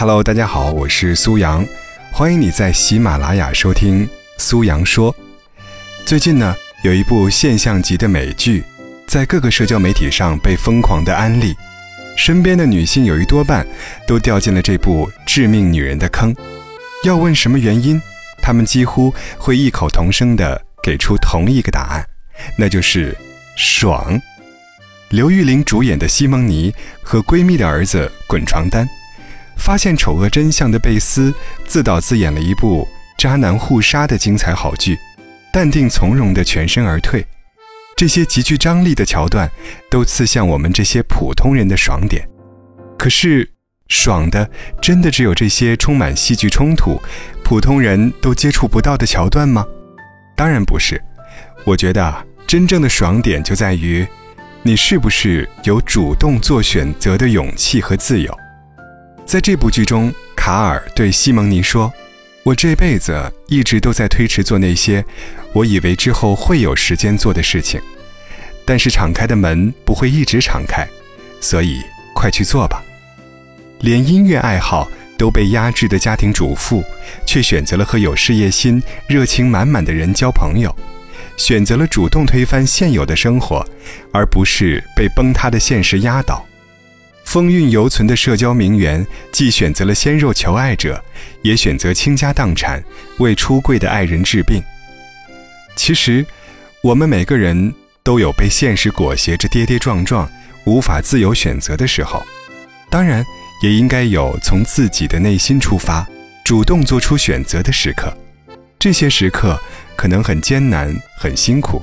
Hello，大家好，我是苏阳，欢迎你在喜马拉雅收听苏阳说。最近呢，有一部现象级的美剧，在各个社交媒体上被疯狂的安利，身边的女性有一多半都掉进了这部致命女人的坑。要问什么原因，她们几乎会异口同声地给出同一个答案，那就是爽。刘玉玲主演的《西蒙尼》和闺蜜的儿子滚床单。发现丑恶真相的贝斯自导自演了一部渣男互杀的精彩好剧，淡定从容的全身而退，这些极具张力的桥段都刺向我们这些普通人的爽点。可是，爽的真的只有这些充满戏剧冲突、普通人都接触不到的桥段吗？当然不是。我觉得啊真正的爽点就在于，你是不是有主动做选择的勇气和自由。在这部剧中，卡尔对西蒙尼说：“我这辈子一直都在推迟做那些我以为之后会有时间做的事情，但是敞开的门不会一直敞开，所以快去做吧。”连音乐爱好都被压制的家庭主妇，却选择了和有事业心、热情满满的人交朋友，选择了主动推翻现有的生活，而不是被崩塌的现实压倒。风韵犹存的社交名媛，既选择了鲜肉求爱者，也选择倾家荡产为出柜的爱人治病。其实，我们每个人都有被现实裹挟着跌跌撞撞、无法自由选择的时候，当然，也应该有从自己的内心出发，主动做出选择的时刻。这些时刻可能很艰难、很辛苦，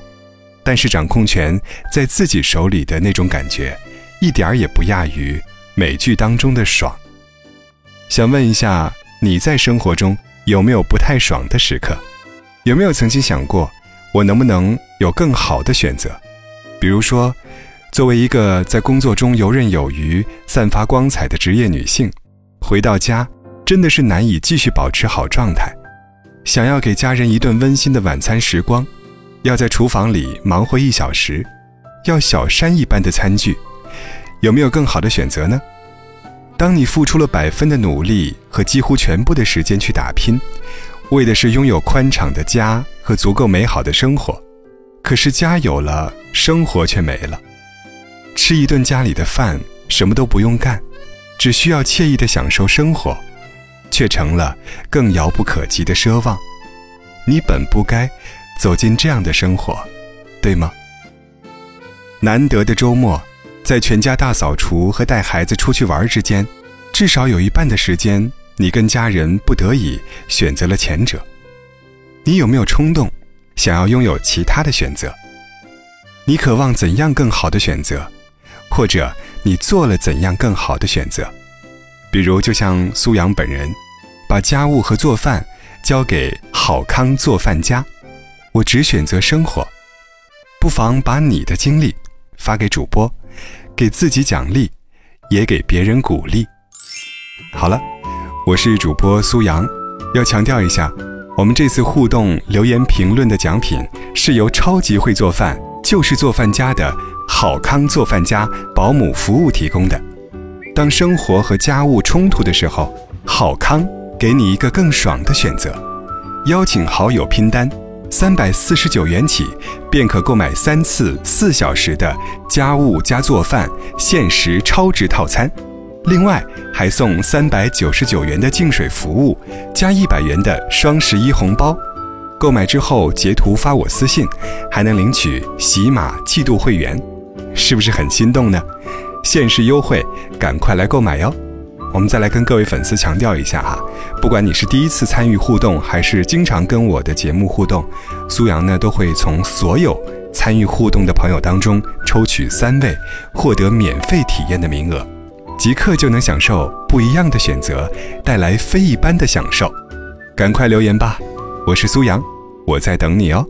但是掌控权在自己手里的那种感觉。一点儿也不亚于美剧当中的爽。想问一下，你在生活中有没有不太爽的时刻？有没有曾经想过，我能不能有更好的选择？比如说，作为一个在工作中游刃有余、散发光彩的职业女性，回到家真的是难以继续保持好状态。想要给家人一顿温馨的晚餐时光，要在厨房里忙活一小时，要小山一般的餐具。有没有更好的选择呢？当你付出了百分的努力和几乎全部的时间去打拼，为的是拥有宽敞的家和足够美好的生活，可是家有了，生活却没了。吃一顿家里的饭，什么都不用干，只需要惬意的享受生活，却成了更遥不可及的奢望。你本不该走进这样的生活，对吗？难得的周末。在全家大扫除和带孩子出去玩之间，至少有一半的时间，你跟家人不得已选择了前者。你有没有冲动，想要拥有其他的选择？你渴望怎样更好的选择，或者你做了怎样更好的选择？比如，就像苏阳本人，把家务和做饭交给好康做饭家，我只选择生活。不妨把你的经历发给主播。给自己奖励，也给别人鼓励。好了，我是主播苏阳，要强调一下，我们这次互动留言评论的奖品是由超级会做饭就是做饭家的好康做饭家保姆服务提供的。当生活和家务冲突的时候，好康给你一个更爽的选择。邀请好友拼单。三百四十九元起，便可购买三次四小时的家务加做饭限时超值套餐，另外还送三百九十九元的净水服务加一百元的双十一红包。购买之后截图发我私信，还能领取喜马季度会员，是不是很心动呢？限时优惠，赶快来购买哟！我们再来跟各位粉丝强调一下哈，不管你是第一次参与互动，还是经常跟我的节目互动，苏阳呢都会从所有参与互动的朋友当中抽取三位，获得免费体验的名额，即刻就能享受不一样的选择，带来非一般的享受。赶快留言吧，我是苏阳，我在等你哦。